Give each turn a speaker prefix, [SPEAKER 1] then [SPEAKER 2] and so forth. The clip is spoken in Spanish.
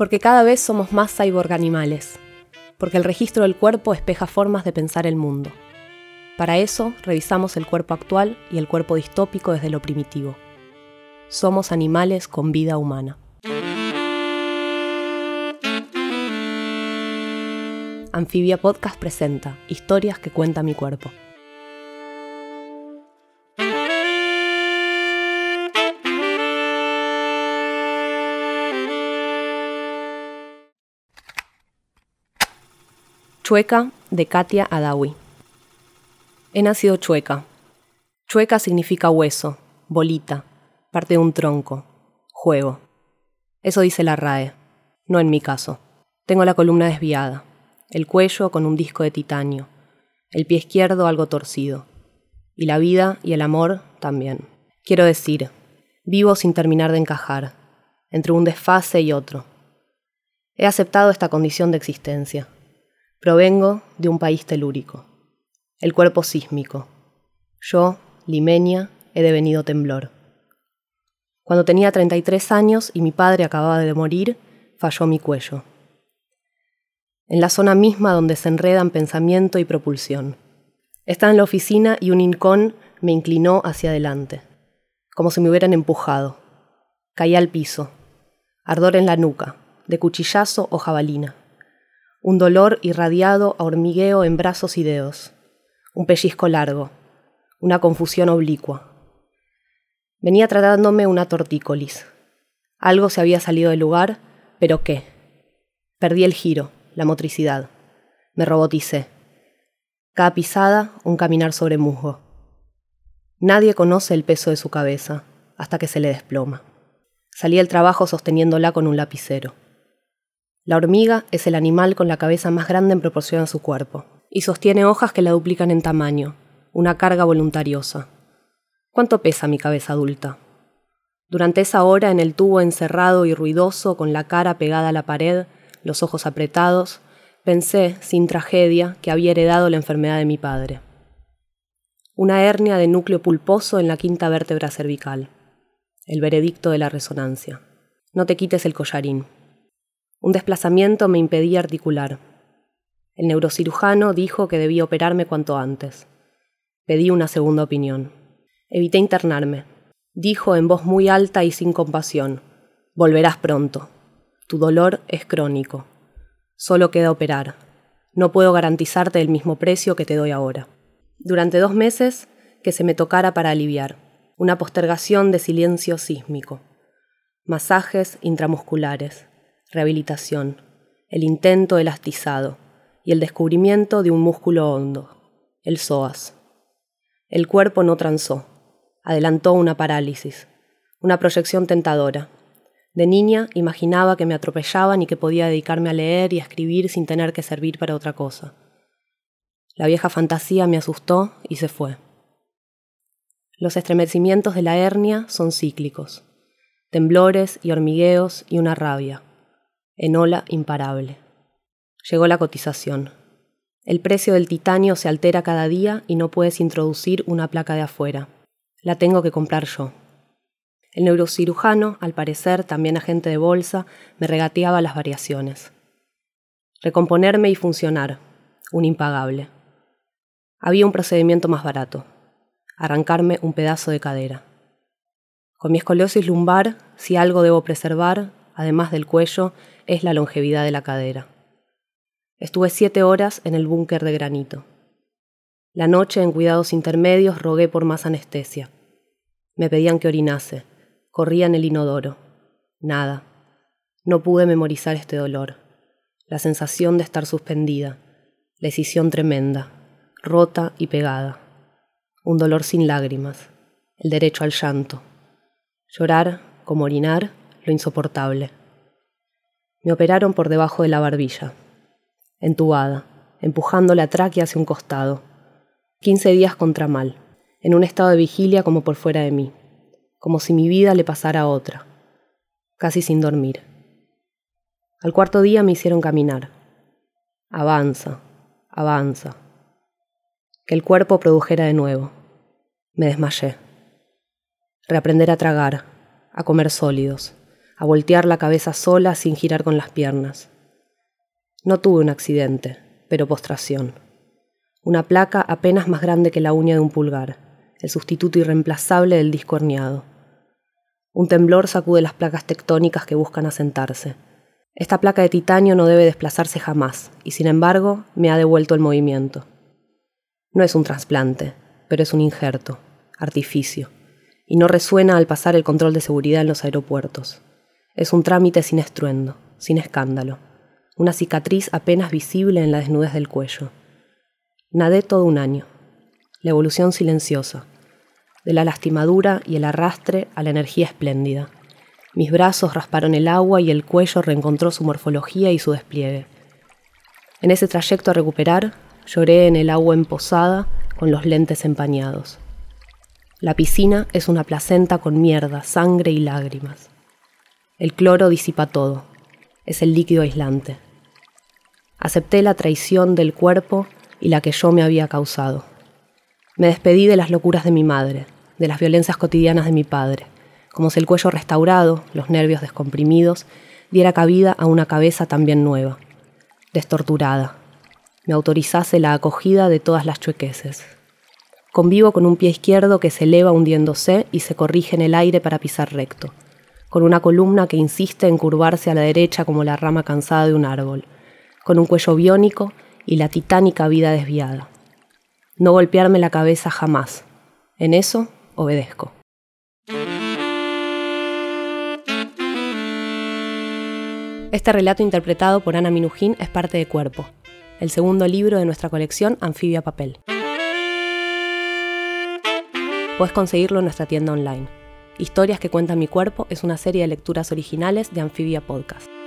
[SPEAKER 1] Porque cada vez somos más cyborg animales. Porque el registro del cuerpo espeja formas de pensar el mundo. Para eso, revisamos el cuerpo actual y el cuerpo distópico desde lo primitivo. Somos animales con vida humana. Anfibia Podcast presenta Historias que cuenta mi cuerpo. Chueca de Katia Adawi. He nacido chueca. Chueca significa hueso, bolita, parte de un tronco, juego. Eso dice la RAE, no en mi caso. Tengo la columna desviada, el cuello con un disco de titanio, el pie izquierdo algo torcido, y la vida y el amor también. Quiero decir, vivo sin terminar de encajar, entre un desfase y otro. He aceptado esta condición de existencia Provengo de un país telúrico, el cuerpo sísmico. Yo, limeña, he devenido temblor. Cuando tenía 33 años y mi padre acababa de morir, falló mi cuello. En la zona misma donde se enredan pensamiento y propulsión. Estaba en la oficina y un incón me inclinó hacia adelante, como si me hubieran empujado. Caí al piso, ardor en la nuca, de cuchillazo o jabalina un dolor irradiado a hormigueo en brazos y dedos, un pellizco largo, una confusión oblicua. Venía tratándome una tortícolis. Algo se había salido del lugar, pero ¿qué? Perdí el giro, la motricidad. Me roboticé. Cada pisada, un caminar sobre musgo. Nadie conoce el peso de su cabeza hasta que se le desploma. Salí del trabajo sosteniéndola con un lapicero. La hormiga es el animal con la cabeza más grande en proporción a su cuerpo, y sostiene hojas que la duplican en tamaño, una carga voluntariosa. ¿Cuánto pesa mi cabeza adulta? Durante esa hora en el tubo encerrado y ruidoso, con la cara pegada a la pared, los ojos apretados, pensé, sin tragedia, que había heredado la enfermedad de mi padre. Una hernia de núcleo pulposo en la quinta vértebra cervical. El veredicto de la resonancia. No te quites el collarín. Un desplazamiento me impedía articular. El neurocirujano dijo que debía operarme cuanto antes. Pedí una segunda opinión. Evité internarme. Dijo en voz muy alta y sin compasión, Volverás pronto. Tu dolor es crónico. Solo queda operar. No puedo garantizarte el mismo precio que te doy ahora. Durante dos meses, que se me tocara para aliviar. Una postergación de silencio sísmico. Masajes intramusculares rehabilitación, el intento elastizado y el descubrimiento de un músculo hondo, el psoas. El cuerpo no transó, adelantó una parálisis, una proyección tentadora. De niña imaginaba que me atropellaban y que podía dedicarme a leer y a escribir sin tener que servir para otra cosa. La vieja fantasía me asustó y se fue. Los estremecimientos de la hernia son cíclicos, temblores y hormigueos y una rabia en ola imparable. Llegó la cotización. El precio del titanio se altera cada día y no puedes introducir una placa de afuera. La tengo que comprar yo. El neurocirujano, al parecer también agente de bolsa, me regateaba las variaciones. Recomponerme y funcionar, un impagable. Había un procedimiento más barato, arrancarme un pedazo de cadera. Con mi escoliosis lumbar, si algo debo preservar, además del cuello, es la longevidad de la cadera. Estuve siete horas en el búnker de granito. La noche, en cuidados intermedios, rogué por más anestesia. Me pedían que orinase. Corría en el inodoro. Nada. No pude memorizar este dolor. La sensación de estar suspendida. La escisión tremenda. Rota y pegada. Un dolor sin lágrimas. El derecho al llanto. Llorar, como orinar, lo insoportable. Me operaron por debajo de la barbilla, entubada, empujando la tráquea hacia un costado. Quince días contra mal, en un estado de vigilia como por fuera de mí, como si mi vida le pasara a otra, casi sin dormir. Al cuarto día me hicieron caminar. Avanza, avanza. Que el cuerpo produjera de nuevo. Me desmayé. Reaprender a tragar, a comer sólidos a voltear la cabeza sola sin girar con las piernas. No tuve un accidente, pero postración. Una placa apenas más grande que la uña de un pulgar, el sustituto irreemplazable del disco herniado. Un temblor sacude las placas tectónicas que buscan asentarse. Esta placa de titanio no debe desplazarse jamás, y sin embargo me ha devuelto el movimiento. No es un trasplante, pero es un injerto, artificio, y no resuena al pasar el control de seguridad en los aeropuertos. Es un trámite sin estruendo, sin escándalo, una cicatriz apenas visible en la desnudez del cuello. Nadé todo un año. La evolución silenciosa, de la lastimadura y el arrastre a la energía espléndida. Mis brazos rasparon el agua y el cuello reencontró su morfología y su despliegue. En ese trayecto a recuperar, lloré en el agua emposada con los lentes empañados. La piscina es una placenta con mierda, sangre y lágrimas. El cloro disipa todo, es el líquido aislante. Acepté la traición del cuerpo y la que yo me había causado. Me despedí de las locuras de mi madre, de las violencias cotidianas de mi padre, como si el cuello restaurado, los nervios descomprimidos, diera cabida a una cabeza también nueva, destorturada. Me autorizase la acogida de todas las chuequeses. Convivo con un pie izquierdo que se eleva hundiéndose y se corrige en el aire para pisar recto, con una columna que insiste en curvarse a la derecha como la rama cansada de un árbol, con un cuello biónico y la titánica vida desviada no golpearme la cabeza jamás. En eso obedezco. Este relato interpretado por Ana Minujín es parte de Cuerpo, el segundo libro de nuestra colección Anfibia Papel. Puedes conseguirlo en nuestra tienda online. Historias que cuentan mi cuerpo es una serie de lecturas originales de Anfibia Podcast.